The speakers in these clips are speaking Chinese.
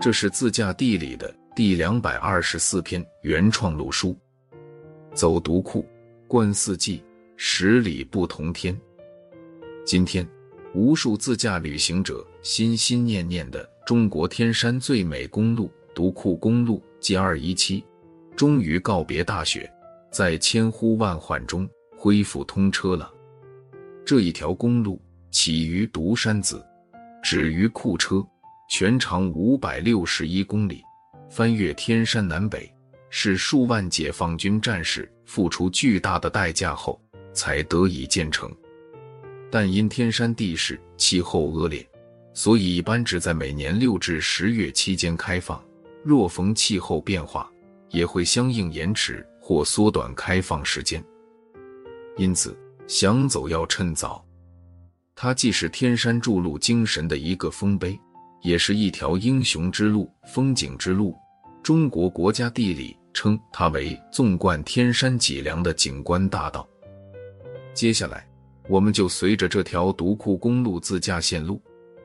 这是自驾地理的第两百二十四篇原创录书。走独库，观四季，十里不同天。今天，无数自驾旅行者心心念念的中国天山最美公路——独库公路 G 二一七，终于告别大雪，在千呼万唤中恢复通车了。这一条公路起于独山子，止于库车。全长五百六十一公里，翻越天山南北，是数万解放军战士付出巨大的代价后才得以建成。但因天山地势、气候恶劣，所以一般只在每年六至十月期间开放。若逢气候变化，也会相应延迟或缩短开放时间。因此，想走要趁早。它既是天山筑路精神的一个丰碑。也是一条英雄之路、风景之路。中国国家地理称它为纵贯天山脊梁的景观大道。接下来，我们就随着这条独库公路自驾线路，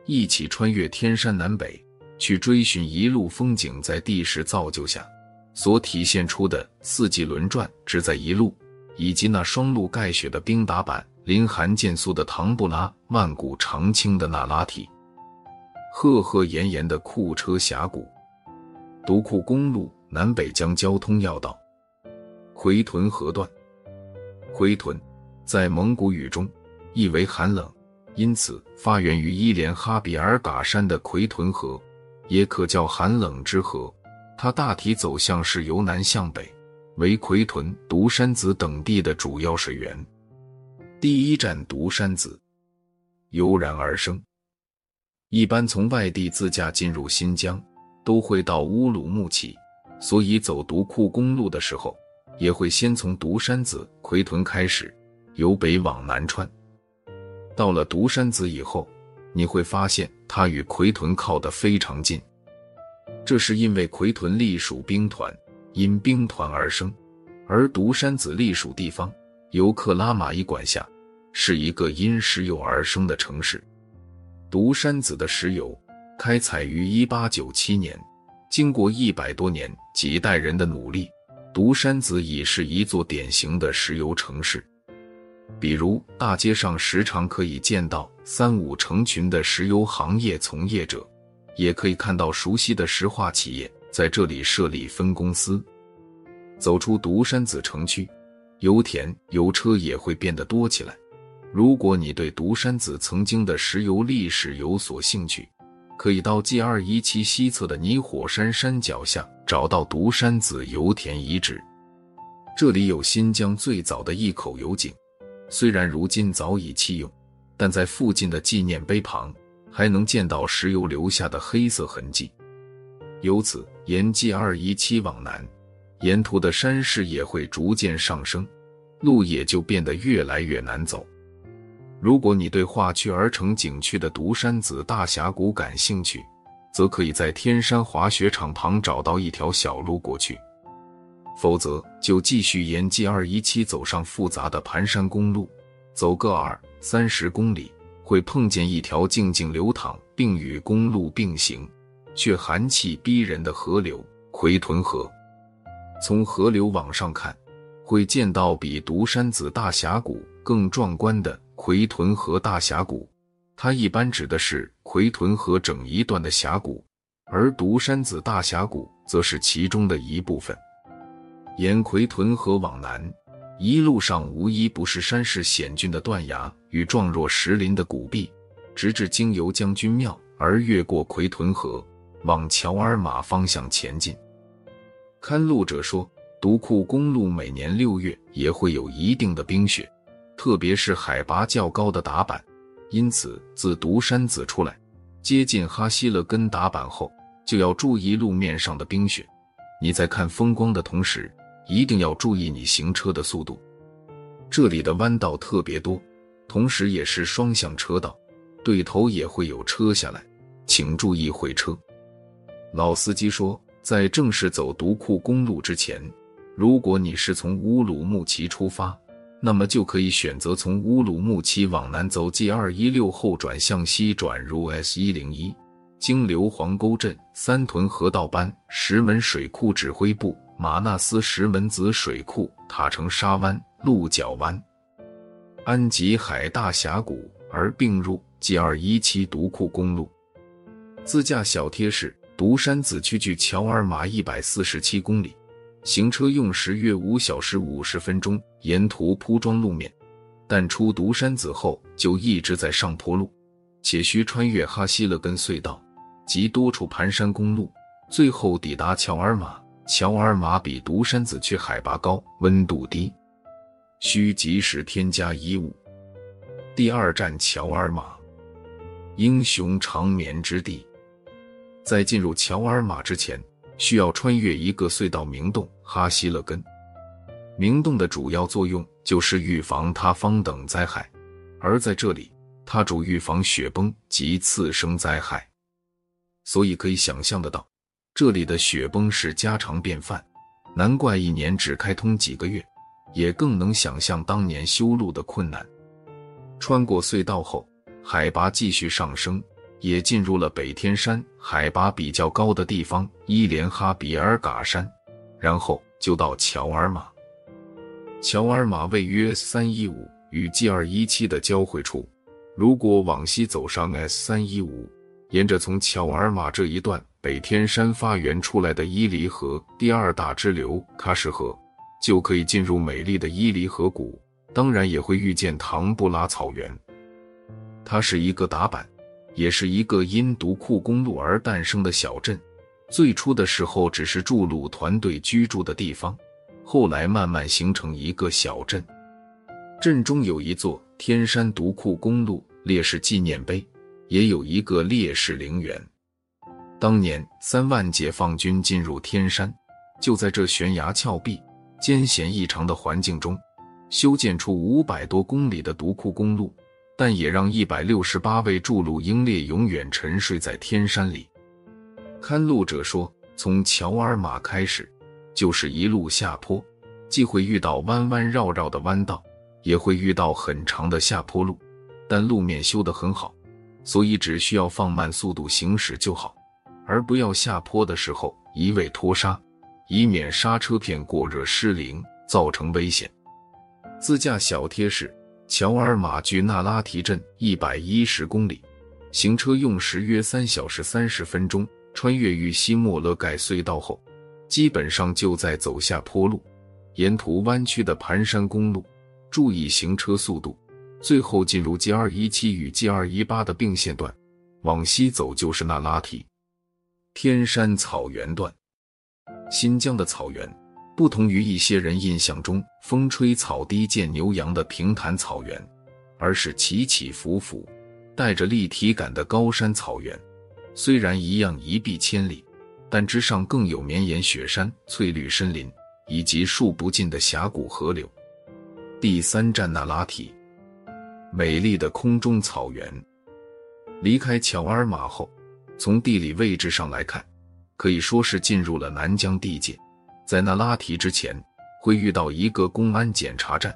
一起穿越天山南北，去追寻一路风景在地势造就下所体现出的四季轮转、只在一路，以及那双路盖雪的冰打板、林寒见素的唐布拉、万古长青的那拉提。赫赫炎炎的库车峡谷，独库公路南北疆交通要道，奎屯河段。奎屯在蒙古语中意为寒冷，因此发源于伊连哈比尔嘎山的奎屯河，也可叫寒冷之河。它大体走向是由南向北，为奎屯、独山子等地的主要水源。第一站独山子，油然而生。一般从外地自驾进入新疆，都会到乌鲁木齐，所以走独库公路的时候，也会先从独山子、奎屯开始，由北往南穿。到了独山子以后，你会发现它与奎屯靠得非常近，这是因为奎屯隶属兵团，因兵团而生；而独山子隶属地方，由克拉玛依管辖，是一个因石油而生的城市。独山子的石油开采于一八九七年，经过一百多年几代人的努力，独山子已是一座典型的石油城市。比如大街上时常可以见到三五成群的石油行业从业者，也可以看到熟悉的石化企业在这里设立分公司。走出独山子城区，油田、油车也会变得多起来。如果你对独山子曾经的石油历史有所兴趣，可以到 G 二一七西侧的泥火山山脚下找到独山子油田遗址。这里有新疆最早的一口油井，虽然如今早已弃用，但在附近的纪念碑旁还能见到石油留下的黑色痕迹。由此，沿 G 二一七往南，沿途的山势也会逐渐上升，路也就变得越来越难走。如果你对划区而成景区的独山子大峡谷感兴趣，则可以在天山滑雪场旁找到一条小路过去；否则，就继续沿 G 二一七走上复杂的盘山公路，走个二三十公里，会碰见一条静静流淌并与公路并行，却寒气逼人的河流——奎屯河。从河流往上看，会见到比独山子大峡谷更壮观的。奎屯河大峡谷，它一般指的是奎屯河整一段的峡谷，而独山子大峡谷则是其中的一部分。沿奎屯河往南，一路上无一不是山势险峻的断崖与状若石林的谷壁，直至经由将军庙而越过奎屯河，往乔尔玛方向前进。看路者说，独库公路每年六月也会有一定的冰雪。特别是海拔较高的达坂，因此自独山子出来，接近哈希勒根达坂后，就要注意路面上的冰雪。你在看风光的同时，一定要注意你行车的速度。这里的弯道特别多，同时也是双向车道，对头也会有车下来，请注意会车。老司机说，在正式走独库公路之前，如果你是从乌鲁木齐出发。那么就可以选择从乌鲁木齐往南走 G 二一六后转向西转入 S 一零一，经流黄沟镇、三屯河道班、石门水库指挥部、马纳斯石门子水库、塔城沙湾、鹿角湾、安吉海大峡谷而并入 G 二一七独库公路。自驾小贴士：独山子区距乔尔玛一百四十七公里，行车用时约五小时五十分钟，沿途铺装路面。但出独山子后就一直在上坡路，且需穿越哈希勒根隧道及多处盘山公路，最后抵达乔尔玛。乔尔玛比独山子区海拔高，温度低，需及时添加衣物。第二站乔尔玛，英雄长眠之地。在进入乔尔玛之前，需要穿越一个隧道明洞哈希勒根。明洞的主要作用就是预防塌方等灾害，而在这里，它主预防雪崩及次生灾害，所以可以想象得到，这里的雪崩是家常便饭。难怪一年只开通几个月，也更能想象当年修路的困难。穿过隧道后，海拔继续上升，也进入了北天山海拔比较高的地方伊连哈比尔嘎山，然后就到乔尔玛。乔尔玛位于 S 三一五与 G 二一七的交汇处。如果往西走上 S 三一五，沿着从乔尔玛这一段北天山发源出来的伊犁河第二大支流喀什河，就可以进入美丽的伊犁河谷。当然，也会遇见唐布拉草原。它是一个打板，也是一个因独库公路而诞生的小镇。最初的时候，只是筑路团队居住的地方。后来慢慢形成一个小镇，镇中有一座天山独库公路烈士纪念碑，也有一个烈士陵园。当年三万解放军进入天山，就在这悬崖峭壁、艰险异常的环境中，修建出五百多公里的独库公路，但也让一百六十八位筑路英烈永远沉睡在天山里。看路者说，从乔尔玛开始。就是一路下坡，既会遇到弯弯绕绕的弯道，也会遇到很长的下坡路，但路面修得很好，所以只需要放慢速度行驶就好，而不要下坡的时候一味拖刹，以免刹车片过热失灵，造成危险。自驾小贴士：乔尔玛距那拉提镇一百一十公里，行车用时约三小时三十分钟。穿越玉西莫勒盖隧道后。基本上就在走下坡路，沿途弯曲的盘山公路，注意行车速度。最后进入 G 二一七与 G 二一八的并线段，往西走就是那拉提天山草原段。新疆的草原不同于一些人印象中风吹草低见牛羊的平坦草原，而是起起伏伏、带着立体感的高山草原。虽然一样一碧千里。但之上更有绵延雪山、翠绿森林，以及数不尽的峡谷河流。第三站那拉提，美丽的空中草原。离开乔尔玛后，从地理位置上来看，可以说是进入了南疆地界。在那拉提之前，会遇到一个公安检查站，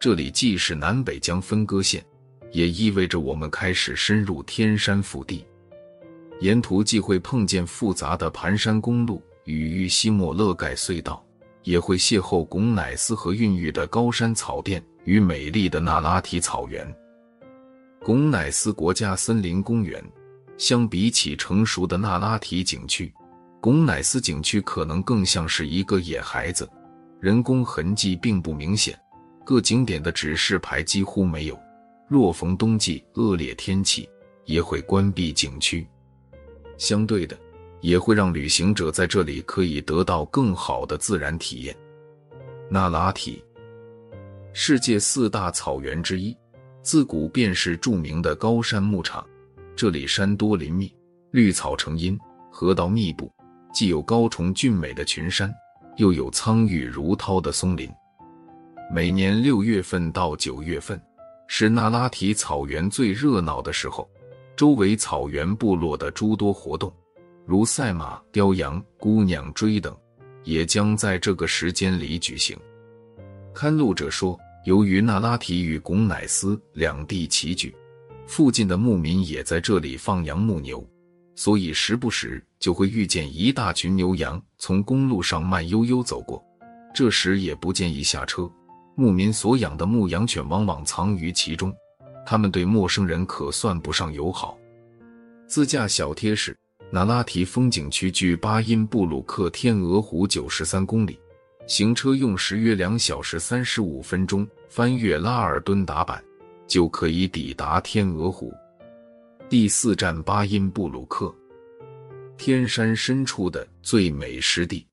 这里既是南北疆分割线，也意味着我们开始深入天山腹地。沿途既会碰见复杂的盘山公路与玉西莫勒盖隧道，也会邂逅巩乃斯河孕育的高山草甸与美丽的那拉提草原。巩乃斯国家森林公园相比起成熟的那拉提景区，巩乃斯景区可能更像是一个野孩子，人工痕迹并不明显，各景点的指示牌几乎没有。若逢冬季恶劣天气，也会关闭景区。相对的，也会让旅行者在这里可以得到更好的自然体验。那拉提，世界四大草原之一，自古便是著名的高山牧场。这里山多林密，绿草成荫，河道密布，既有高重峻美的群山，又有苍郁如涛的松林。每年六月份到九月份，是那拉提草原最热闹的时候。周围草原部落的诸多活动，如赛马、雕羊、姑娘追等，也将在这个时间里举行。看路者说，由于那拉提与巩乃斯两地齐聚，附近的牧民也在这里放羊牧牛，所以时不时就会遇见一大群牛羊从公路上慢悠悠走过。这时也不建议下车。牧民所养的牧羊犬往往藏于其中，它们对陌生人可算不上友好。自驾小贴士：那拉提风景区距巴音布鲁克天鹅湖九十三公里，行车用时约两小时三十五分钟。翻越拉尔敦达坂，就可以抵达天鹅湖。第四站巴音布鲁克，天山深处的最美湿地。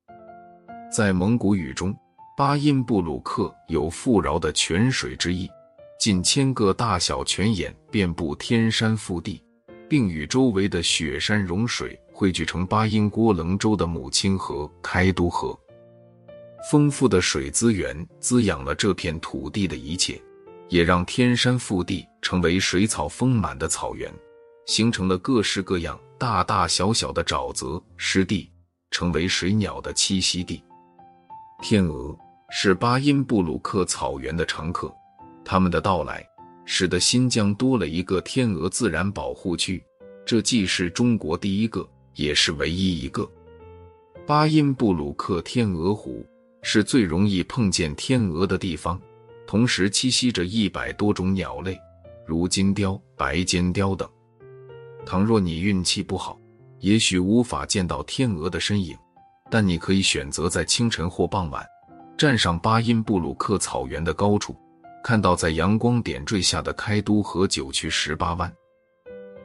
在蒙古语中，巴音布鲁克有富饶的泉水之意，近千个大小泉眼遍布天山腹地，并与周围的雪山融水汇聚成巴音郭楞州的母亲河开都河。丰富的水资源滋养了这片土地的一切，也让天山腹地成为水草丰满的草原。形成了各式各样、大大小小的沼泽湿地，成为水鸟的栖息地。天鹅是巴音布鲁克草原的常客，它们的到来使得新疆多了一个天鹅自然保护区，这既是中国第一个，也是唯一一个。巴音布鲁克天鹅湖是最容易碰见天鹅的地方，同时栖息着一百多种鸟类，如金雕、白尖雕等。倘若你运气不好，也许无法见到天鹅的身影，但你可以选择在清晨或傍晚，站上巴音布鲁克草原的高处，看到在阳光点缀下的开都河九曲十八弯，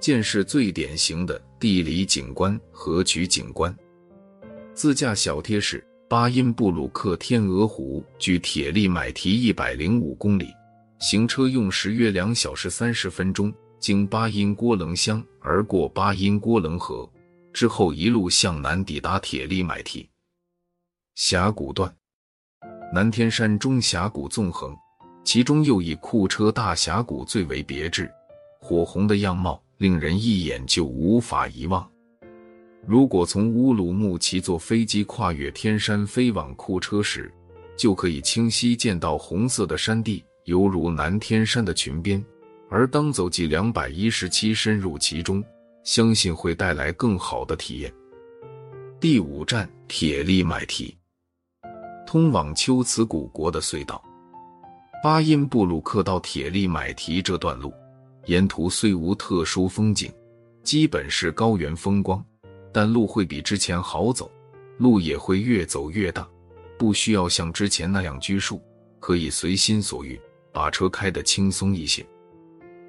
见识最典型的地理景观河曲景观。自驾小贴士：巴音布鲁克天鹅湖距铁力买提一百零五公里，行车用时约两小时三十分钟。经巴音郭楞乡而过巴音郭楞河之后，一路向南抵达铁力买提峡谷段。南天山中峡谷纵横，其中又以库车大峡谷最为别致，火红的样貌令人一眼就无法遗忘。如果从乌鲁木齐坐飞机跨越天山飞往库车时，就可以清晰见到红色的山地，犹如南天山的裙边。而当走进两百一十七深入其中，相信会带来更好的体验。第五站铁力买提，通往秋瓷古国的隧道。巴音布鲁克到铁力买提这段路，沿途虽无特殊风景，基本是高原风光，但路会比之前好走，路也会越走越大，不需要像之前那样拘束，可以随心所欲，把车开得轻松一些。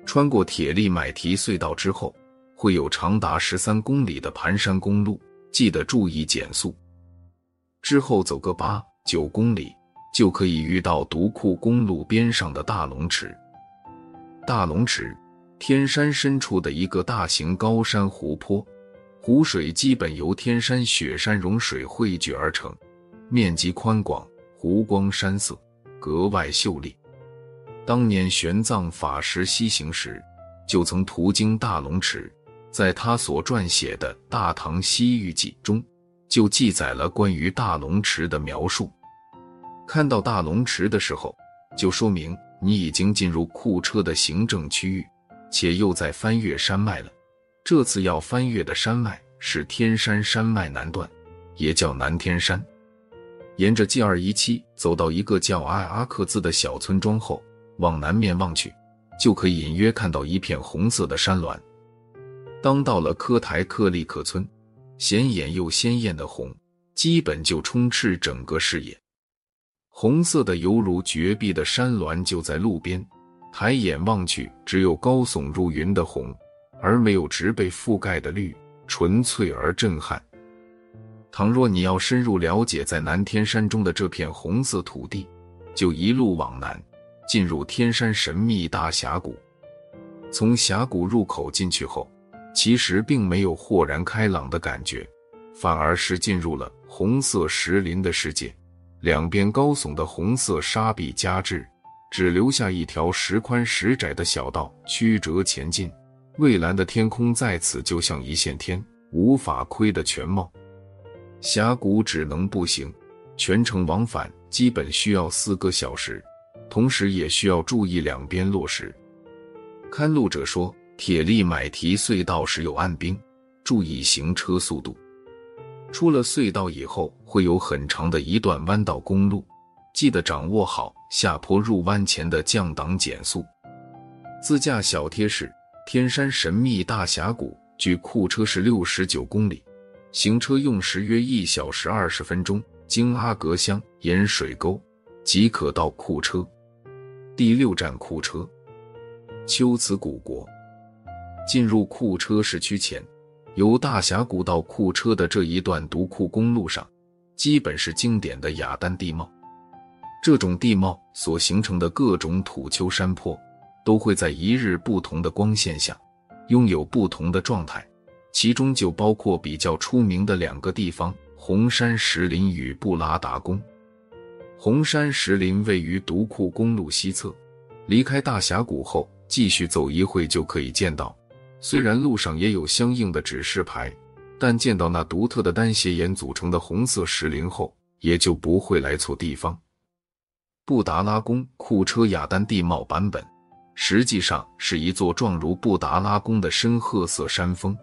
穿过铁力买提隧道之后，会有长达十三公里的盘山公路，记得注意减速。之后走个八九公里，就可以遇到独库公路边上的大龙池。大龙池，天山深处的一个大型高山湖泊，湖水基本由天山雪山融水汇聚而成，面积宽广，湖光山色，格外秀丽。当年玄奘法师西行时，就曾途经大龙池，在他所撰写的《大唐西域记》中，就记载了关于大龙池的描述。看到大龙池的时候，就说明你已经进入库车的行政区域，且又在翻越山脉了。这次要翻越的山脉是天山山脉南段，也叫南天山。沿着 G 二一七走到一个叫阿阿克孜的小村庄后。往南面望去，就可以隐约看到一片红色的山峦。当到了科台克利克村，显眼又鲜艳的红，基本就充斥整个视野。红色的犹如绝壁的山峦就在路边，抬眼望去，只有高耸入云的红，而没有植被覆盖的绿，纯粹而震撼。倘若你要深入了解在南天山中的这片红色土地，就一路往南。进入天山神秘大峡谷，从峡谷入口进去后，其实并没有豁然开朗的感觉，反而是进入了红色石林的世界。两边高耸的红色沙壁夹峙，只留下一条时宽时窄的小道曲折前进。蔚蓝的天空在此就像一线天，无法窥的全貌。峡谷只能步行，全程往返基本需要四个小时。同时也需要注意两边落实。看路者说，铁力买提隧道时有暗冰，注意行车速度。出了隧道以后，会有很长的一段弯道公路，记得掌握好下坡入弯前的降档减速。自驾小贴士：天山神秘大峡谷距库车是六十九公里，行车用时约一小时二十分钟。经阿格乡盐水沟即可到库车。第六站库车，秋兹古国。进入库车市区前，由大峡谷到库车的这一段独库公路上，基本是经典的雅丹地貌。这种地貌所形成的各种土丘山坡，都会在一日不同的光线下，拥有不同的状态。其中就包括比较出名的两个地方。红山石林与布拉达宫。红山石林位于独库公路西侧，离开大峡谷后，继续走一会就可以见到。虽然路上也有相应的指示牌，但见到那独特的单斜岩组成的红色石林后，也就不会来错地方。布达拉宫库车雅丹地貌版本，实际上是一座状如布达拉宫的深褐色山峰，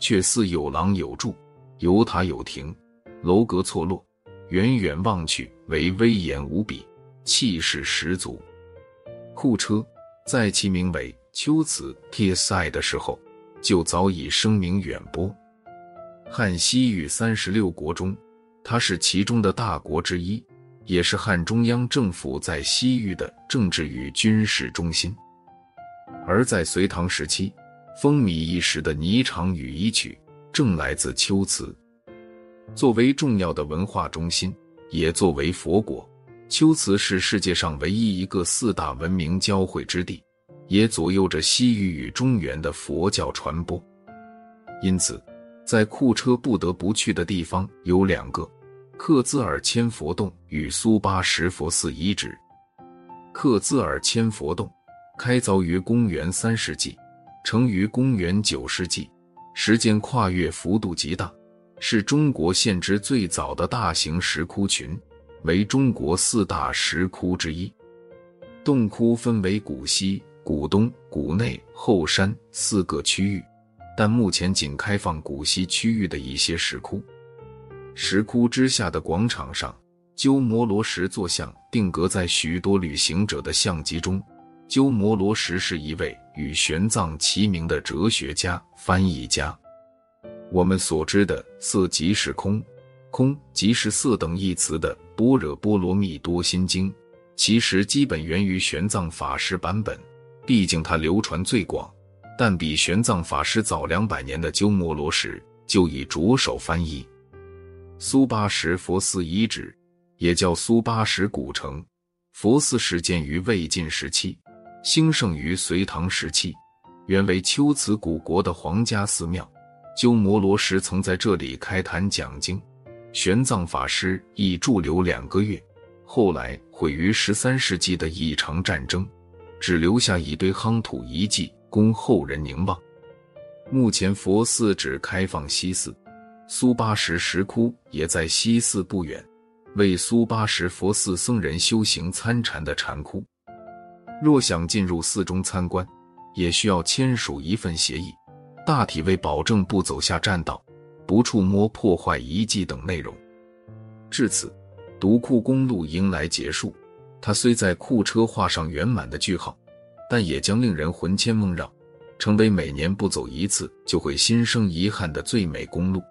却似有廊有柱，有塔有亭。楼阁错落，远远望去为威严无比，气势十足。库车在其名为龟兹 TSI 的时候，就早已声名远播。汉西域三十六国中，它是其中的大国之一，也是汉中央政府在西域的政治与军事中心。而在隋唐时期，风靡一时的霓裳羽衣曲，正来自龟兹。作为重要的文化中心，也作为佛国，龟兹是世界上唯一一个四大文明交汇之地，也左右着西域与中原的佛教传播。因此，在库车不得不去的地方有两个：克孜尔千佛洞与苏巴什佛寺遗址。克孜尔千佛洞开凿于公元三世纪，成于公元九世纪，时间跨越幅度极大。是中国现知最早的大型石窟群，为中国四大石窟之一。洞窟分为古西、古东、古内、后山四个区域，但目前仅开放古西区域的一些石窟。石窟之下的广场上，鸠摩罗什坐像定格在许多旅行者的相机中。鸠摩罗什是一位与玄奘齐名的哲学家、翻译家。我们所知的“色即是空，空即是色”等一词的《般若波罗蜜多心经》，其实基本源于玄奘法师版本，毕竟它流传最广。但比玄奘法师早两百年的鸠摩罗什就已着手翻译。苏巴什佛寺遗址也叫苏巴什古城，佛寺始建于魏晋时期，兴盛于隋唐时期，原为龟兹古国的皇家寺庙。鸠摩罗什曾在这里开坛讲经，玄奘法师亦驻留两个月。后来毁于十三世纪的一场战争，只留下一堆夯土遗迹供后人凝望。目前佛寺只开放西寺，苏巴什石窟也在西寺不远，为苏巴什佛寺僧人修行参禅的禅窟。若想进入寺中参观，也需要签署一份协议。大体为保证不走下栈道、不触摸破坏遗迹等内容。至此，独库公路迎来结束。它虽在库车画上圆满的句号，但也将令人魂牵梦绕，成为每年不走一次就会心生遗憾的最美公路。